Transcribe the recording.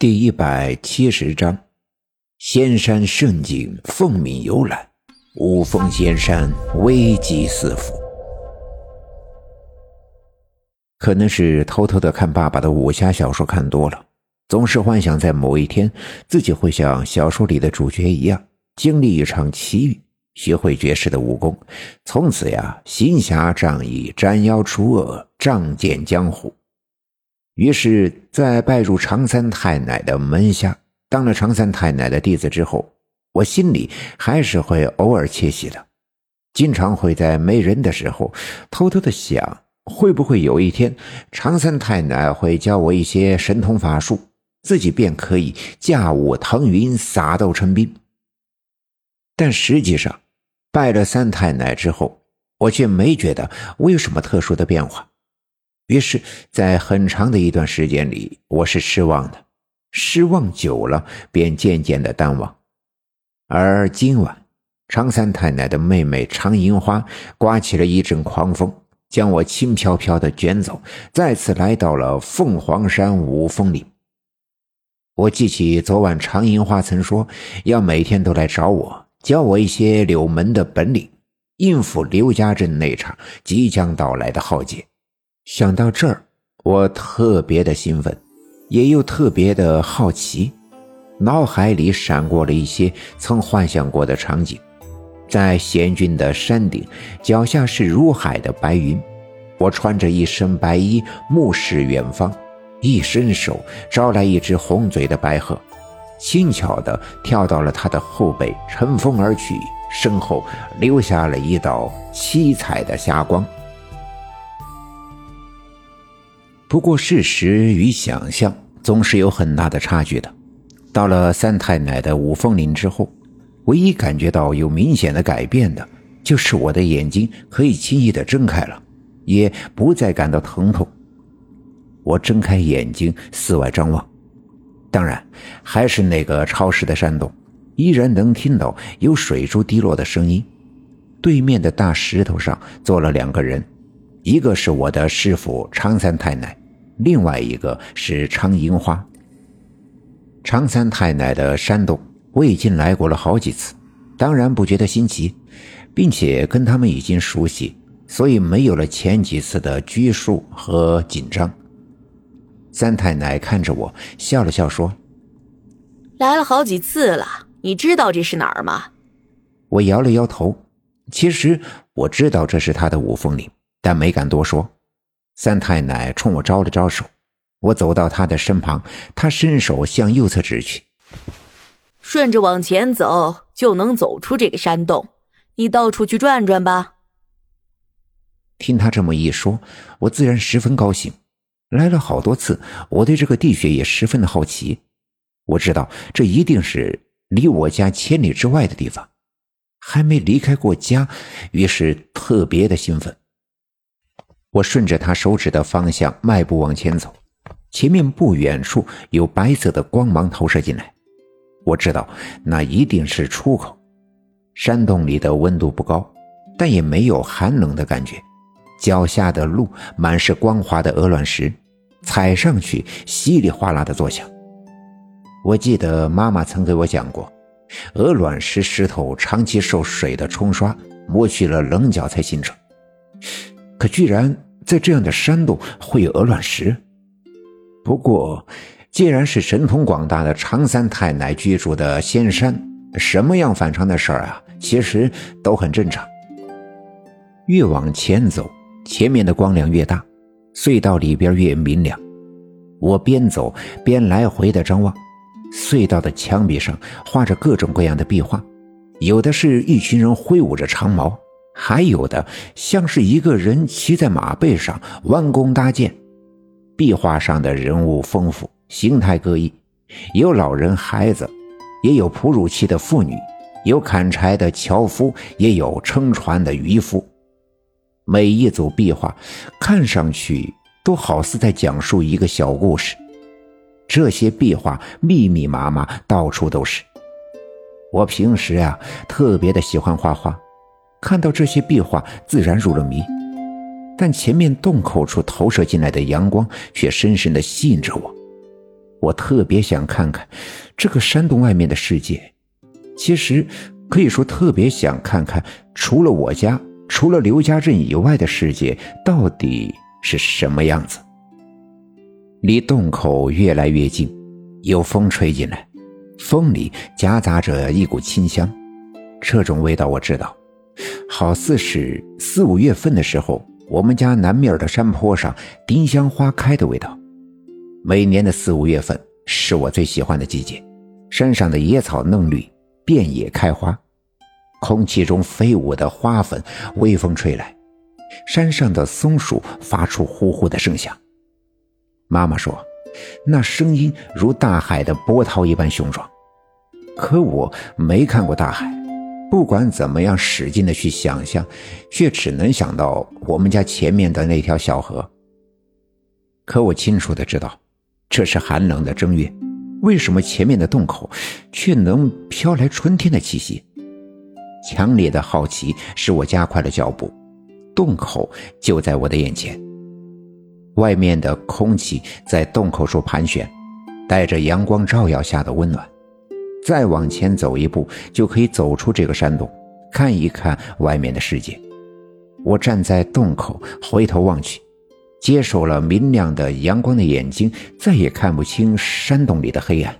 第一百七十章：仙山胜景，凤鸣游览；五峰仙山，危机四伏。可能是偷偷的看爸爸的武侠小说看多了，总是幻想在某一天自己会像小说里的主角一样，经历一场奇遇，学会绝世的武功，从此呀，行侠仗义，斩妖除恶，仗剑江湖。于是，在拜入常三太奶的门下，当了常三太奶的弟子之后，我心里还是会偶尔窃喜的，经常会在没人的时候，偷偷的想，会不会有一天，常三太奶会教我一些神通法术，自己便可以驾雾腾云，撒豆成兵。但实际上，拜了三太奶之后，我却没觉得我有什么特殊的变化。于是，在很长的一段时间里，我是失望的。失望久了，便渐渐的淡忘。而今晚，常三太奶的妹妹常银花刮起了一阵狂风，将我轻飘飘的卷走，再次来到了凤凰山五峰岭。我记起昨晚常银花曾说，要每天都来找我，教我一些柳门的本领，应付刘家镇那场即将到来的浩劫。想到这儿，我特别的兴奋，也又特别的好奇，脑海里闪过了一些曾幻想过的场景：在险峻的山顶，脚下是如海的白云，我穿着一身白衣，目视远方，一伸手招来一只红嘴的白鹤，轻巧的跳到了它的后背，乘风而去，身后留下了一道七彩的霞光。不过，事实与想象总是有很大的差距的。到了三太奶的五凤岭之后，唯一感觉到有明显的改变的，就是我的眼睛可以轻易的睁开了，也不再感到疼痛。我睁开眼睛，四外张望，当然还是那个潮湿的山洞，依然能听到有水珠滴落的声音。对面的大石头上坐了两个人，一个是我的师傅常三太奶。另外一个是昌银花。常三太奶的山洞，我已经来过了好几次，当然不觉得新奇，并且跟他们已经熟悉，所以没有了前几次的拘束和紧张。三太奶看着我笑了笑说：“来了好几次了，你知道这是哪儿吗？”我摇了摇头。其实我知道这是他的五峰岭，但没敢多说。三太奶冲我招了招手，我走到她的身旁，她伸手向右侧指去，顺着往前走就能走出这个山洞，你到处去转转吧。听他这么一说，我自然十分高兴。来了好多次，我对这个地穴也十分的好奇。我知道这一定是离我家千里之外的地方，还没离开过家，于是特别的兴奋。我顺着他手指的方向迈步往前走，前面不远处有白色的光芒投射进来，我知道那一定是出口。山洞里的温度不高，但也没有寒冷的感觉。脚下的路满是光滑的鹅卵石，踩上去稀里哗啦的作响。我记得妈妈曾给我讲过，鹅卵石石头长期受水的冲刷，磨去了棱角才形成。可居然在这样的山洞会有鹅卵石。不过，既然是神通广大的常三太奶居住的仙山，什么样反常的事儿啊，其实都很正常。越往前走，前面的光亮越大，隧道里边越明亮。我边走边来回的张望，隧道的墙壁上画着各种各样的壁画，有的是一群人挥舞着长矛。还有的像是一个人骑在马背上弯弓搭箭，壁画上的人物丰富，形态各异，有老人孩子，也有哺乳期的妇女，有砍柴的樵夫，也有撑船的渔夫。每一组壁画看上去都好似在讲述一个小故事。这些壁画密密麻麻，到处都是。我平时啊，特别的喜欢画画。看到这些壁画，自然入了迷，但前面洞口处投射进来的阳光却深深地吸引着我。我特别想看看这个山洞外面的世界。其实可以说，特别想看看除了我家、除了刘家镇以外的世界到底是什么样子。离洞口越来越近，有风吹进来，风里夹杂着一股清香。这种味道我知道，好似是四五月份的时候，我们家南面的山坡上丁香花开的味道。每年的四五月份是我最喜欢的季节，山上的野草嫩绿。遍野开花，空气中飞舞的花粉，微风吹来，山上的松树发出呼呼的声响。妈妈说，那声音如大海的波涛一般雄壮。可我没看过大海，不管怎么样使劲的去想象，却只能想到我们家前面的那条小河。可我清楚的知道，这是寒冷的正月。为什么前面的洞口却能飘来春天的气息？强烈的好奇使我加快了脚步。洞口就在我的眼前，外面的空气在洞口处盘旋，带着阳光照耀下的温暖。再往前走一步，就可以走出这个山洞，看一看外面的世界。我站在洞口，回头望去。接受了明亮的阳光的眼睛，再也看不清山洞里的黑暗。